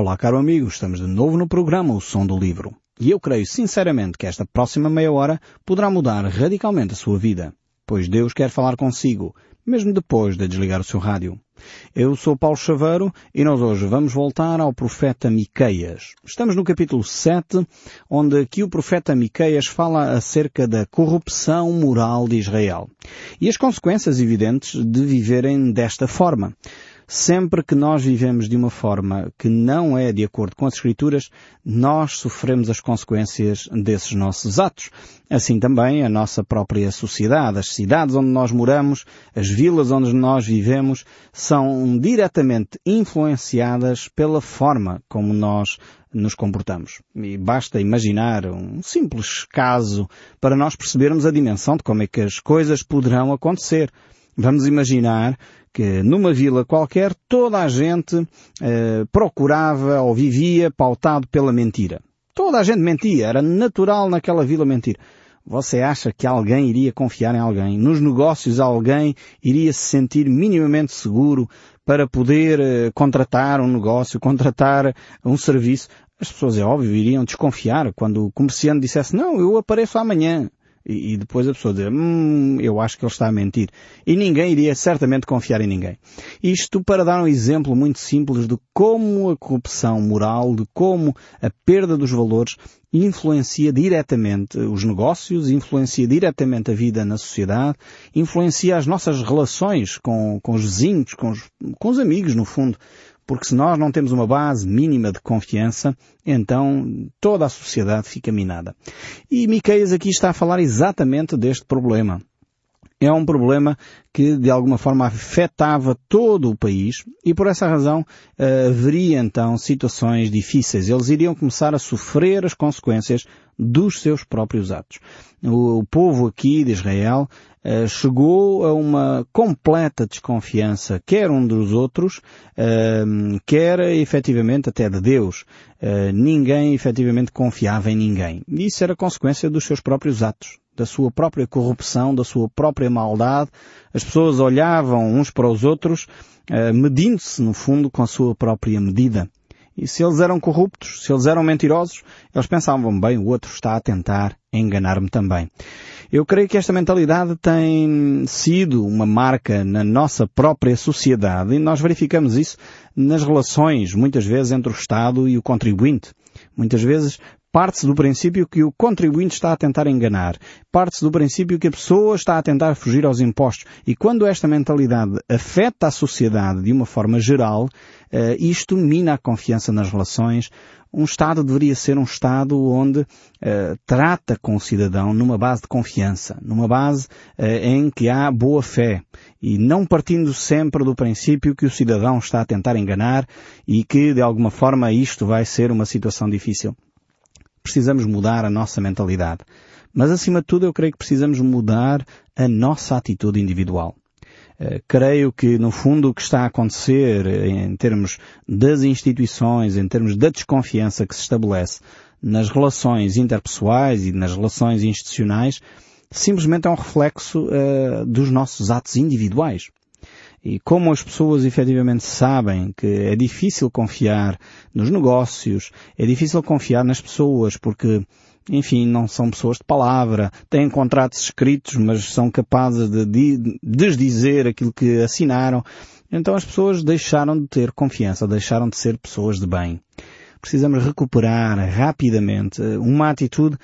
Olá, caro amigo, estamos de novo no programa O Som do Livro. E eu creio sinceramente que esta próxima meia hora poderá mudar radicalmente a sua vida, pois Deus quer falar consigo, mesmo depois de desligar o seu rádio. Eu sou Paulo Chaveiro e nós hoje vamos voltar ao profeta Miqueias. Estamos no capítulo 7, onde aqui o profeta Miqueias fala acerca da corrupção moral de Israel e as consequências evidentes de viverem desta forma. Sempre que nós vivemos de uma forma que não é de acordo com as Escrituras, nós sofremos as consequências desses nossos atos. Assim também a nossa própria sociedade, as cidades onde nós moramos, as vilas onde nós vivemos, são diretamente influenciadas pela forma como nós nos comportamos. E basta imaginar um simples caso para nós percebermos a dimensão de como é que as coisas poderão acontecer. Vamos imaginar que numa vila qualquer toda a gente eh, procurava ou vivia pautado pela mentira. Toda a gente mentia, era natural naquela vila mentir. Você acha que alguém iria confiar em alguém? Nos negócios alguém iria se sentir minimamente seguro para poder eh, contratar um negócio, contratar um serviço? As pessoas, é óbvio, iriam desconfiar quando o comerciante dissesse, não, eu apareço amanhã. E, e, depois a pessoa dizer, hum, eu acho que ele está a mentir. E ninguém iria certamente confiar em ninguém. Isto para dar um exemplo muito simples de como a corrupção moral, de como a perda dos valores influencia diretamente os negócios, influencia diretamente a vida na sociedade, influencia as nossas relações com, com os vizinhos, com os, com os amigos, no fundo porque se nós não temos uma base mínima de confiança, então toda a sociedade fica minada. E Miqueias aqui está a falar exatamente deste problema. É um problema que de alguma forma afetava todo o país e por essa razão eh, haveria então situações difíceis. Eles iriam começar a sofrer as consequências dos seus próprios atos. O, povo aqui de Israel uh, chegou a uma completa desconfiança, quer um dos outros, uh, quer efetivamente até de Deus. Ninguém efetivamente confiava em ninguém. Isso era consequência dos seus próprios atos, da sua própria corrupção, da sua própria maldade. As pessoas olhavam uns para os outros, medindo-se, no fundo, com a sua própria medida. E se eles eram corruptos, se eles eram mentirosos, eles pensavam, bem, o outro está a tentar enganar-me também. Eu creio que esta mentalidade tem sido uma marca na nossa própria sociedade e nós verificamos isso nas relações, muitas vezes, entre o Estado e o contribuinte. Muitas vezes parte-se do princípio que o contribuinte está a tentar enganar. Parte-se do princípio que a pessoa está a tentar fugir aos impostos. E quando esta mentalidade afeta a sociedade de uma forma geral, uh, isto mina a confiança nas relações, um Estado deveria ser um Estado onde uh, trata com o cidadão numa base de confiança, numa base uh, em que há boa fé e não partindo sempre do princípio que o cidadão está a tentar enganar e que de alguma forma isto vai ser uma situação difícil. Precisamos mudar a nossa mentalidade. Mas acima de tudo eu creio que precisamos mudar a nossa atitude individual. Eh, creio que, no fundo, o que está a acontecer eh, em termos das instituições, em termos da desconfiança que se estabelece nas relações interpessoais e nas relações institucionais, simplesmente é um reflexo uh, dos nossos atos individuais. E como as pessoas efetivamente sabem que é difícil confiar nos negócios, é difícil confiar nas pessoas, porque enfim, não são pessoas de palavra, têm contratos escritos, mas são capazes de desdizer aquilo que assinaram. Então as pessoas deixaram de ter confiança, deixaram de ser pessoas de bem. Precisamos recuperar rapidamente uma atitude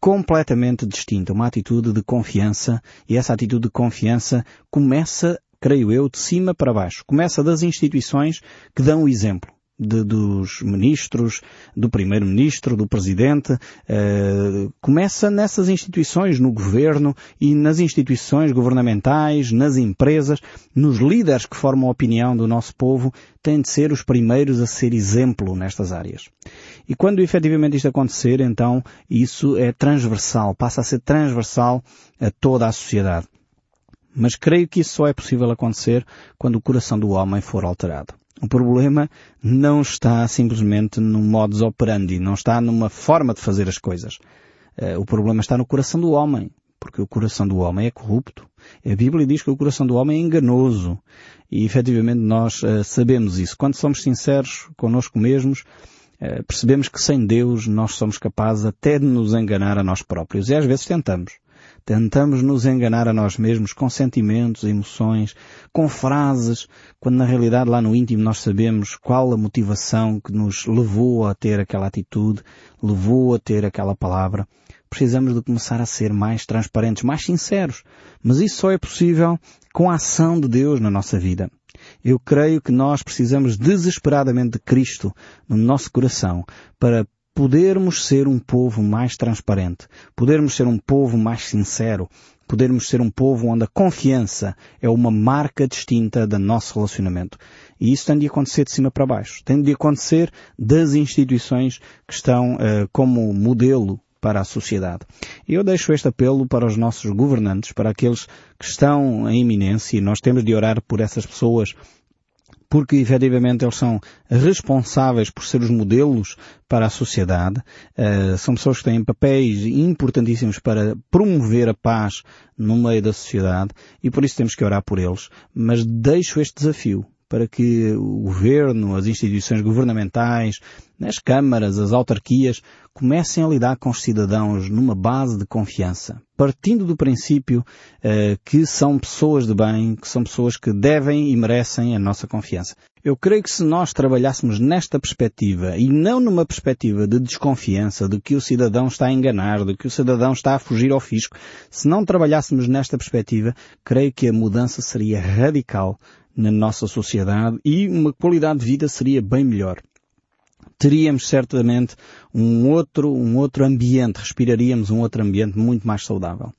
completamente distinta, uma atitude de confiança, e essa atitude de confiança começa, creio eu, de cima para baixo. Começa das instituições que dão o exemplo de, dos ministros, do primeiro-ministro, do presidente, uh, começa nessas instituições, no governo e nas instituições governamentais, nas empresas, nos líderes que formam a opinião do nosso povo, têm de ser os primeiros a ser exemplo nestas áreas. E quando efetivamente isto acontecer, então isso é transversal, passa a ser transversal a toda a sociedade. Mas creio que isso só é possível acontecer quando o coração do homem for alterado. O problema não está simplesmente no modus operandi, não está numa forma de fazer as coisas. Eh, o problema está no coração do homem, porque o coração do homem é corrupto. A Bíblia diz que o coração do homem é enganoso. E efetivamente nós uh, sabemos isso. Quando somos sinceros connosco mesmos, uh, percebemos que sem Deus nós somos capazes até de nos enganar a nós próprios. E às vezes tentamos. Tentamos nos enganar a nós mesmos com sentimentos, emoções, com frases, quando na realidade lá no íntimo nós sabemos qual a motivação que nos levou a ter aquela atitude, levou a ter aquela palavra. Precisamos de começar a ser mais transparentes, mais sinceros. Mas isso só é possível com a ação de Deus na nossa vida. Eu creio que nós precisamos desesperadamente de Cristo no nosso coração para podermos ser um povo mais transparente, podermos ser um povo mais sincero, podermos ser um povo onde a confiança é uma marca distinta do nosso relacionamento. E isso tem de acontecer de cima para baixo. Tem de acontecer das instituições que estão uh, como modelo para a sociedade. Eu deixo este apelo para os nossos governantes, para aqueles que estão em iminência, e nós temos de orar por essas pessoas porque efetivamente eles são responsáveis por ser os modelos para a sociedade, uh, são pessoas que têm papéis importantíssimos para promover a paz no meio da sociedade e por isso temos que orar por eles. Mas deixo este desafio para que o governo, as instituições governamentais, as câmaras, as autarquias, comecem a lidar com os cidadãos numa base de confiança, partindo do princípio uh, que são pessoas de bem, que são pessoas que devem e merecem a nossa confiança. Eu creio que se nós trabalhássemos nesta perspectiva e não numa perspectiva de desconfiança, de que o cidadão está a enganar, de que o cidadão está a fugir ao fisco, se não trabalhássemos nesta perspectiva, creio que a mudança seria radical na nossa sociedade e uma qualidade de vida seria bem melhor. Teríamos certamente um outro, um outro ambiente, respiraríamos um outro ambiente muito mais saudável.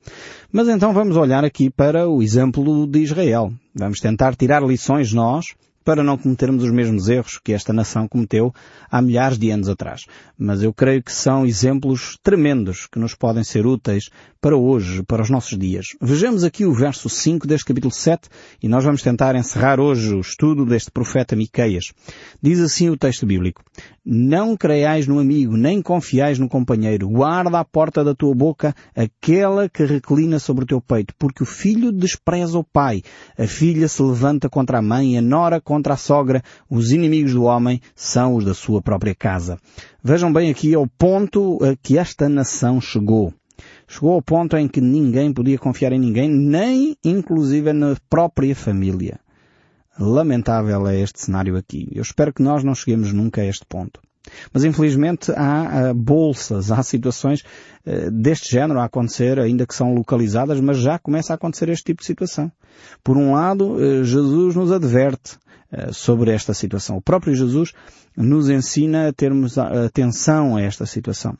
Mas então vamos olhar aqui para o exemplo de Israel. Vamos tentar tirar lições nós para não cometermos os mesmos erros que esta nação cometeu há milhares de anos atrás. Mas eu creio que são exemplos tremendos que nos podem ser úteis para hoje, para os nossos dias. Vejamos aqui o verso 5 deste capítulo 7 e nós vamos tentar encerrar hoje o estudo deste profeta Miqueias. Diz assim o texto bíblico: Não creiais no amigo, nem confiais no companheiro. Guarda à porta da tua boca aquela que reclina sobre o teu peito, porque o filho despreza o pai, a filha se levanta contra a mãe, a nora contra a sogra, os inimigos do homem são os da sua própria casa. Vejam bem aqui ao ponto a que esta nação chegou. Chegou ao ponto em que ninguém podia confiar em ninguém, nem inclusive na própria família. Lamentável é este cenário aqui. Eu espero que nós não cheguemos nunca a este ponto. Mas infelizmente há bolsas, há situações uh, deste género a acontecer, ainda que são localizadas, mas já começa a acontecer este tipo de situação. Por um lado, uh, Jesus nos adverte sobre esta situação. O próprio Jesus nos ensina a termos atenção a esta situação.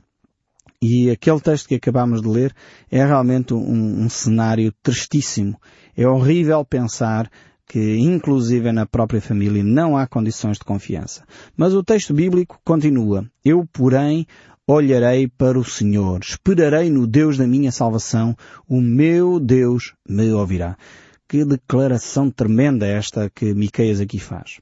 E aquele texto que acabamos de ler é realmente um, um cenário tristíssimo. É horrível pensar que inclusive na própria família não há condições de confiança. Mas o texto bíblico continua. Eu, porém, olharei para o Senhor, esperarei no Deus da minha salvação, o meu Deus me ouvirá. Que declaração tremenda esta que Miqueias aqui faz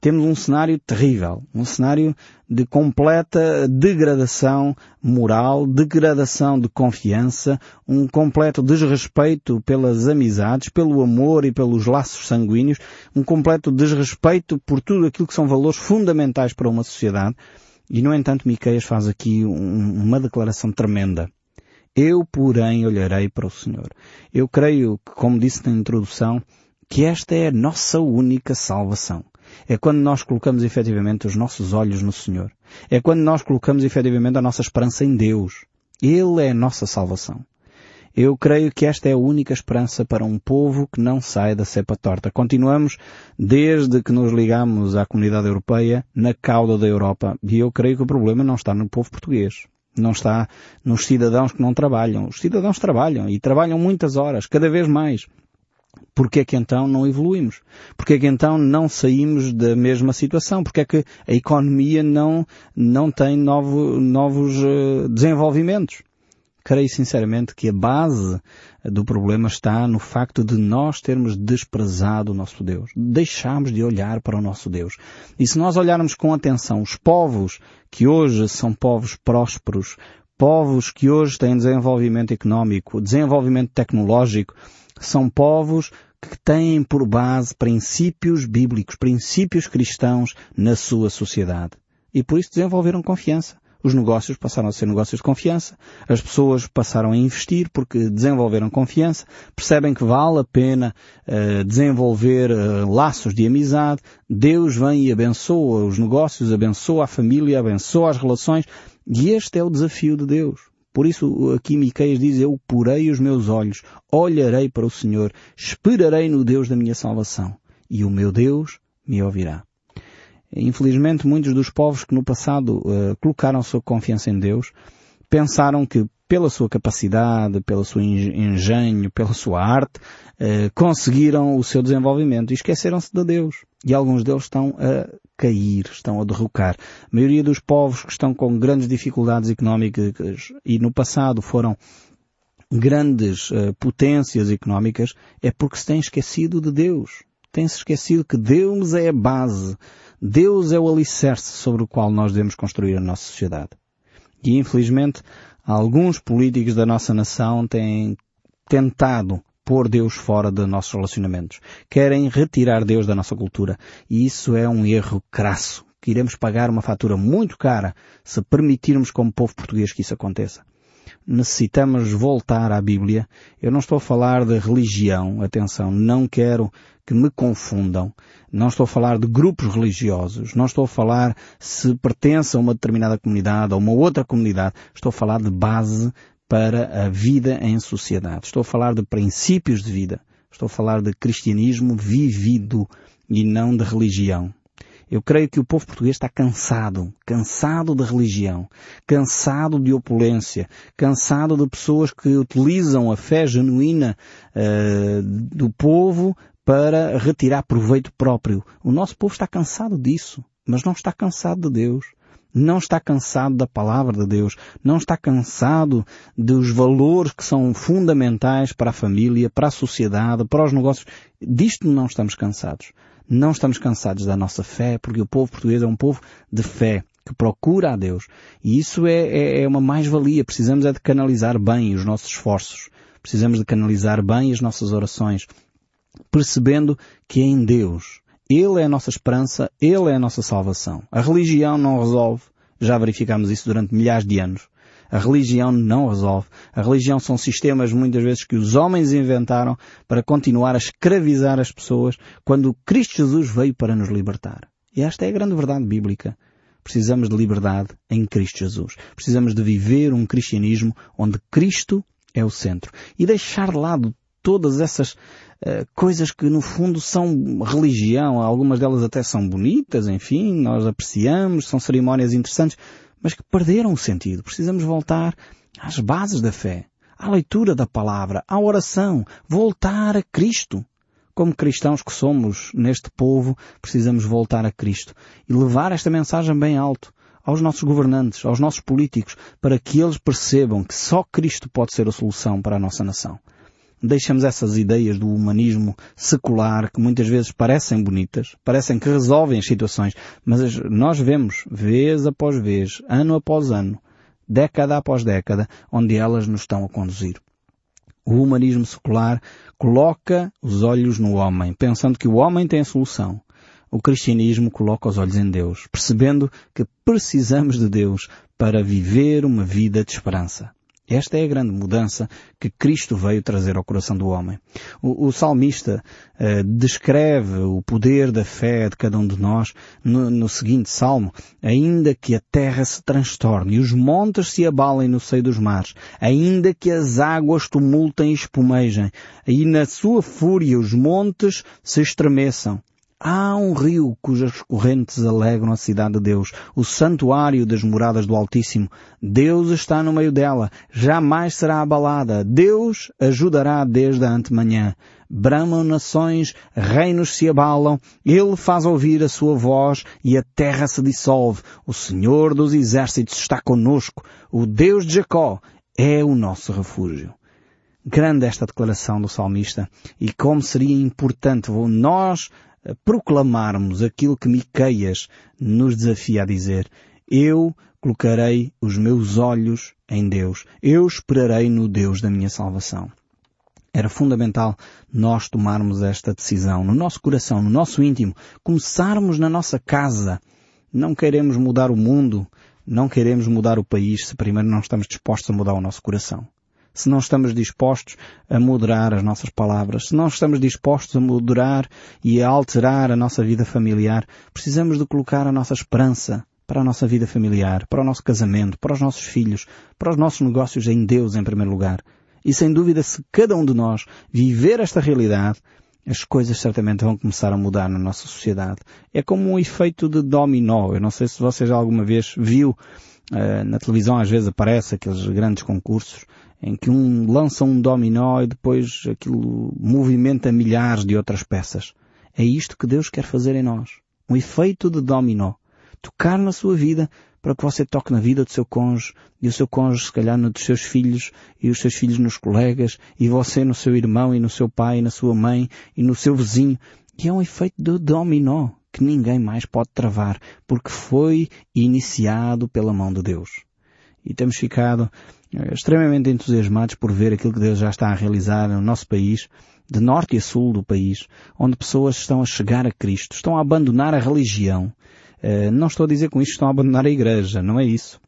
temos um cenário terrível, um cenário de completa degradação moral, degradação de confiança, um completo desrespeito pelas amizades, pelo amor e pelos laços sanguíneos, um completo desrespeito por tudo aquilo que são valores fundamentais para uma sociedade. E no entanto Miqueias faz aqui um, uma declaração tremenda. Eu, porém, olharei para o Senhor. Eu creio que, como disse na introdução, que esta é a nossa única salvação. É quando nós colocamos efetivamente os nossos olhos no Senhor. É quando nós colocamos efetivamente a nossa esperança em Deus. Ele é a nossa salvação. Eu creio que esta é a única esperança para um povo que não sai da cepa torta. Continuamos, desde que nos ligamos à comunidade europeia, na cauda da Europa. E eu creio que o problema não está no povo português. Não está nos cidadãos que não trabalham. Os cidadãos trabalham e trabalham muitas horas, cada vez mais. Porque é que então não evoluímos? Porque é que então não saímos da mesma situação? Porque é que a economia não, não tem novo, novos uh, desenvolvimentos? Creio sinceramente que a base do problema está no facto de nós termos desprezado o nosso Deus. Deixamos de olhar para o nosso Deus. E se nós olharmos com atenção os povos que hoje são povos prósperos, povos que hoje têm desenvolvimento económico, desenvolvimento tecnológico, São povos que têm por base princípios bíblicos, princípios cristãos na sua sociedade. E por isso desenvolveram confiança. Os negócios passaram a ser negócios de confiança. As pessoas passaram a investir porque desenvolveram confiança. Percebem que vale a pena uh, desenvolver uh, laços de amizade. Deus vem e abençoa os negócios, abençoa a família, abençoa as relações. E este é o desafio de Deus. Por isso aqui Miqueias diz, eu porei os meus olhos, olharei para o Senhor, esperarei no Deus da minha salvação. E o meu Deus me ouvirá. Infelizmente, muitos dos povos que no passado uh, colocaram sua confiança em Deus pensaram que pela sua capacidade, pelo seu engenho, pela sua arte, uh, conseguiram o seu desenvolvimento e esqueceram-se de Deus. E alguns deles estão a cair, estão a derrocar. A maioria dos povos que estão com grandes dificuldades económicas e no passado foram grandes uh, potências económicas é porque se têm esquecido de Deus. Têm-se esquecido que Deus é a base Deus é o alicerce sobre o qual nós devemos construir a nossa sociedade. E infelizmente, alguns políticos da nossa nação têm tentado pôr Deus fora de nossos relacionamentos. Querem retirar Deus da nossa cultura. E isso é um erro crasso, que iremos pagar uma fatura muito cara se permitirmos como povo português que isso aconteça necessitamos voltar à Bíblia. Eu não estou a falar de religião, atenção, não quero que me confundam. Não estou a falar de grupos religiosos, não estou a falar se pertence a uma determinada comunidade ou uma outra comunidade. Estou a falar de base para a vida em sociedade. Estou a falar de princípios de vida. Estou a falar de cristianismo vivido e não de religião. Eu creio que o povo português está cansado, cansado de religião, cansado de opulência, cansado de pessoas que utilizam a fé genuína uh, do povo para retirar proveito próprio. O nosso povo está cansado disso, mas não está cansado de Deus. Não está cansado da palavra de Deus. Não está cansado dos valores que são fundamentais para a família, para a sociedade, para os negócios. Disto não estamos cansados. Não estamos cansados da nossa fé, porque o povo português é um povo de fé, que procura a Deus. E isso é, é, é uma mais-valia. Precisamos é de canalizar bem os nossos esforços. Precisamos de canalizar bem as nossas orações, percebendo que é em Deus. Ele é a nossa esperança, Ele é a nossa salvação. A religião não resolve. Já verificamos isso durante milhares de anos. A religião não resolve. A religião são sistemas muitas vezes que os homens inventaram para continuar a escravizar as pessoas quando Cristo Jesus veio para nos libertar. E esta é a grande verdade bíblica. Precisamos de liberdade em Cristo Jesus. Precisamos de viver um cristianismo onde Cristo é o centro. E deixar de lado todas essas coisas que no fundo são religião. Algumas delas até são bonitas, enfim, nós apreciamos, são cerimónias interessantes, mas que perderam o sentido. Precisamos voltar às bases da fé, à leitura da palavra, à oração, voltar a Cristo. Como cristãos que somos neste povo, precisamos voltar a Cristo e levar esta mensagem bem alto aos nossos governantes, aos nossos políticos, para que eles percebam que só Cristo pode ser a solução para a nossa nação deixamos essas ideias do humanismo secular que muitas vezes parecem bonitas, parecem que resolvem as situações, mas nós vemos, vez após vez, ano após ano, década após década, onde elas nos estão a conduzir. O humanismo secular coloca os olhos no homem, pensando que o homem tem a solução. O cristianismo coloca os olhos em Deus, percebendo que precisamos de Deus para viver uma vida de esperança. Esta é a grande mudança que Cristo veio trazer ao coração do homem. O, o salmista uh, descreve o poder da fé de cada um de nós no, no, seguinte salmo, ainda que a terra se transtorne e os montes se abalem no seio dos mares, ainda que as águas tumultem e espumejem, e na sua fúria os montes se estremeçam, Há um rio cujas correntes alegram a cidade de Deus, o santuário das moradas do Altíssimo. Deus está no meio dela, jamais será abalada. Deus ajudará desde a antemanhã. Bramam nações, reinos se abalam, Ele faz ouvir a sua voz e a terra se dissolve. O Senhor dos exércitos está conosco. O Deus de Jacó é o nosso refúgio. Grande esta declaração do salmista e como seria importante nós proclamarmos aquilo que Miqueias nos desafia a dizer. Eu colocarei os meus olhos em Deus. Eu esperarei no Deus da minha salvação. Era fundamental nós tomarmos esta decisão no nosso coração, no nosso íntimo, começarmos na nossa casa. Não queremos mudar o mundo, não queremos mudar o país se primeiro não estamos dispostos a mudar o nosso coração. Se não estamos dispostos a moderar as nossas palavras, se não estamos dispostos a moderar e a alterar a nossa vida familiar, precisamos de colocar a nossa esperança para a nossa vida familiar, para o nosso casamento, para os nossos filhos, para os nossos negócios em Deus em primeiro lugar. E sem dúvida, se cada um de nós viver esta realidade, as coisas certamente vão começar a mudar na nossa sociedade. É como um efeito de dominó. Eu não sei se você já alguma vez viu, uh, na televisão às vezes aparece aqueles grandes concursos em que um lança um dominó e depois aquilo movimenta milhares de outras peças. É isto que Deus quer fazer em nós. Um efeito de dominó. Tocar na sua vida para que você toque na vida do seu cônjuge e o seu cônjuge se calhar dos seus filhos e os seus filhos nos colegas e você no seu irmão e no seu pai e na sua mãe e no seu vizinho. E é um efeito de dominó que ninguém mais pode travar porque foi iniciado pela mão de Deus. E temos ficado eh, extremamente entusiasmados por ver aquilo que Deus já está a realizar no nosso país, de norte a sul do país, onde pessoas estão a chegar a Cristo, estão a abandonar a religião, eh, não estou a dizer com isto que estão a abandonar a igreja, não é isso.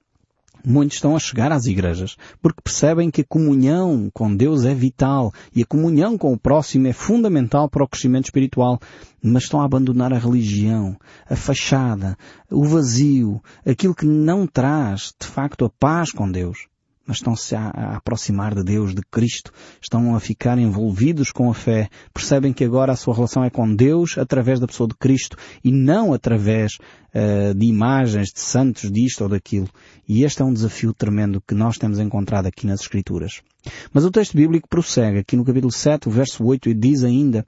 Muitos estão a chegar às igrejas porque percebem que a comunhão com Deus é vital e a comunhão com o próximo é fundamental para o crescimento espiritual, mas estão a abandonar a religião, a fachada, o vazio, aquilo que não traz de facto a paz com Deus mas estão-se a, a, aproximar de Deus, de Cristo, estão a ficar envolvidos com a fé, percebem que agora a sua relação é com Deus através da pessoa de Cristo e não através uh, de imagens, de santos, disto ou daquilo. E este é um desafio tremendo que nós temos encontrado aqui nas Escrituras. Mas o texto bíblico prossegue aqui no capítulo 7, o verso 8, e diz ainda,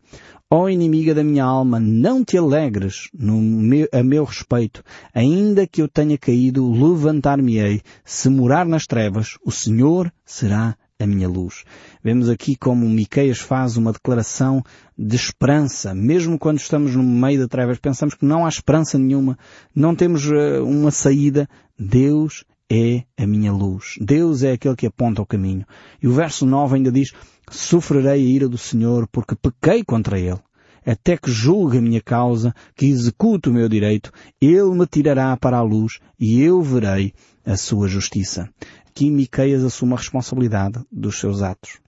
Ó oh, inimiga da minha alma, não te alegres no meu, a meu respeito, ainda que eu tenha caído, levantar-me-ei. Se morar nas trevas, o Senhor será a minha luz. Vemos aqui como Miqueias faz uma declaração de esperança, mesmo quando estamos no meio da trevas, pensamos que não há esperança nenhuma, não temos uh, uma saída. Deus é a minha luz. Deus é aquele que aponta o caminho. E o verso 9 ainda diz, sofrerei a ira do Senhor porque pequei contra Ele. Até que julgue a minha causa, que execute o meu direito, Ele me tirará para a luz e eu verei a sua justiça. Aqui Miqueias assume a responsabilidade dos seus atos.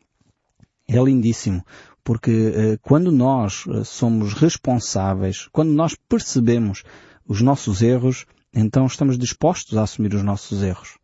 É lindíssimo, porque eh, quando nós eh, somos responsáveis, quando nós percebemos os nossos erros, então estamos dispostos a assumir os nossos erros.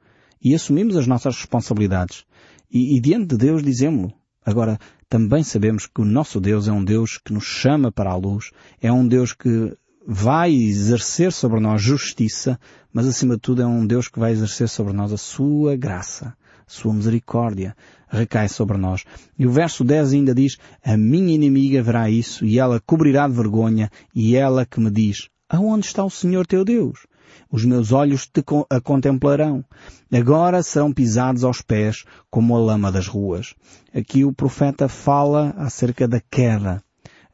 E assumimos as nossas responsabilidades. E, e diante de Deus dizemos-lo. Agora, também sabemos que o nosso Deus é um Deus que nos chama para a luz, é um Deus que vai exercer sobre nós justiça, mas acima de tudo é um Deus que vai exercer sobre nós a sua graça, a sua misericórdia, recai sobre nós. E o verso 10 ainda diz, a minha inimiga verá isso e ela cobrirá de vergonha e ela que me diz, aonde está o Senhor teu Deus? Os meus olhos te a contemplarão. Agora serão pisados aos pés como a lama das ruas. Aqui o profeta fala acerca da queda.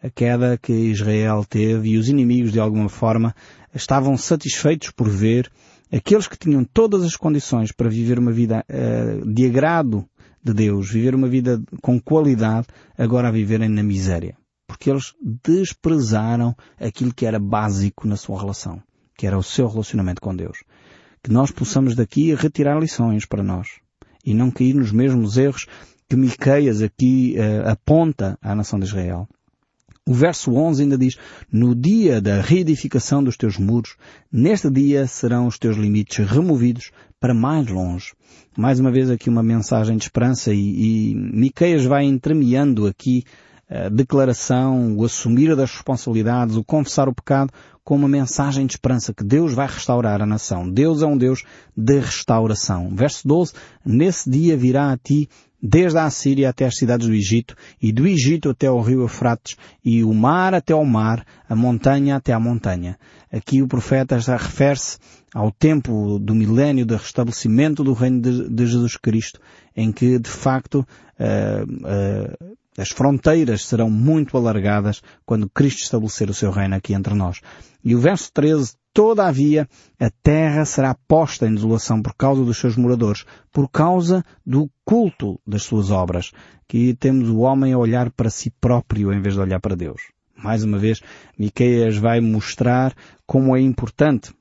A queda que Israel teve e os inimigos de alguma forma estavam satisfeitos por ver aqueles que tinham todas as condições para viver uma vida uh, de agrado de Deus, viver uma vida com qualidade, agora a viverem na miséria. Porque eles desprezaram aquilo que era básico na sua relação que era o seu relacionamento com Deus. Que nós possamos daqui retirar lições para nós e não cair nos mesmos erros que Miqueias aqui uh, aponta à nação de Israel. O verso 11 ainda diz, no dia da reedificação dos teus muros, neste dia serão os teus limites removidos para mais longe. Mais uma vez aqui uma mensagem de esperança e, e Miqueias vai entremeando aqui a declaração, o assumir das responsabilidades, o confessar o pecado, com uma mensagem de esperança que Deus vai restaurar a nação. Deus é um Deus de restauração. Verso 12, nesse dia virá a ti desde a Assíria até as cidades do Egito, e do Egito até ao rio Eufrates, e o mar até ao mar, a montanha até à montanha. Aqui o profeta já refere-se ao tempo do milénio do restabelecimento do reino de, de Jesus Cristo, em que de facto uh, uh, As fronteiras serão muito alargadas quando Cristo estabelecer o seu reino aqui entre nós. E o verso 13, todavia, a terra será posta em desolação por causa dos seus moradores, por causa do culto das suas obras. Que temos o homem a olhar para si próprio em vez de olhar para Deus. Mais uma vez, Miqueias vai mostrar como é importante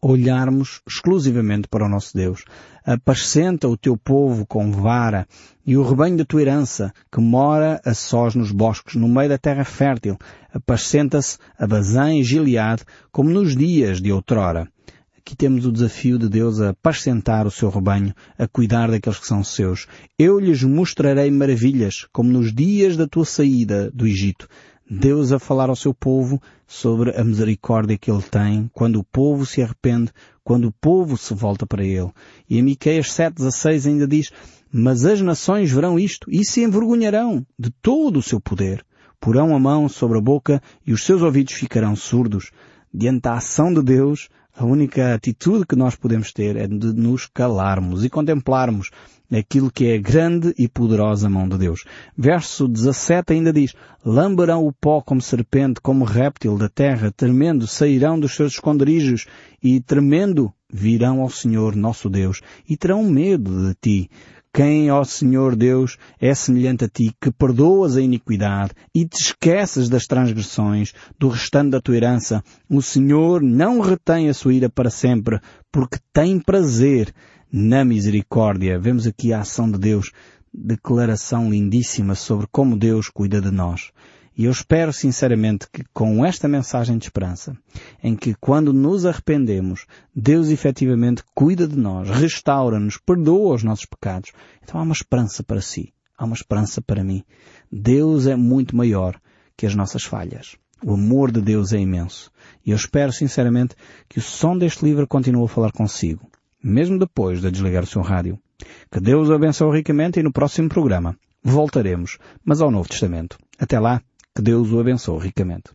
olharmos exclusivamente para o nosso Deus. Apacenta o teu povo com vara e o rebanho da tua herança, que mora a sós nos bosques, no meio da terra fértil. Apacenta-se a Bazã e Gileade, como nos dias de outrora. Aqui temos o desafio de Deus a apacentar o seu rebanho, a cuidar daqueles que são seus. Eu lhes mostrarei maravilhas, como nos dias da tua saída do Egito. Deus a falar ao seu povo sobre a misericórdia que Ele tem quando o povo se arrepende, quando o povo se volta para Ele. E em Miqueias 7,16 ainda diz, Mas as nações verão isto e se envergonharão de todo o seu poder. Porão a mão sobre a boca e os seus ouvidos ficarão surdos. Diante da ação de Deus, a única atitude que nós podemos ter é de nos calarmos e contemplarmos aquilo que é a grande e poderosa mão de Deus. Verso 17 ainda diz, Lamberão o pó como serpente, como réptil da terra, tremendo sairão dos seus esconderijos e tremendo virão ao Senhor nosso Deus e terão medo de ti. Quem, ó Senhor Deus, é semelhante a ti, que perdoas a iniquidade e te esqueces das transgressões do restante da tua herança. O Senhor não retém a sua ira para sempre, porque tem prazer na misericórdia. Vemos aqui a ação de Deus, declaração lindíssima sobre como Deus cuida de nós. E eu espero sinceramente que com esta mensagem de esperança, em que quando nos arrependemos, Deus efetivamente cuida de nós, restaura-nos, perdoa os nossos pecados. Então há uma esperança para si, há uma esperança para mim. Deus é muito maior que as nossas falhas. O amor de Deus é imenso. E eu espero sinceramente que o som deste livro continue a falar consigo, mesmo depois de desligar o seu rádio. Que Deus o abençoe ricamente e no próximo programa voltaremos, mas ao Novo Testamento. Até lá, que Deus o abençoe ricamente.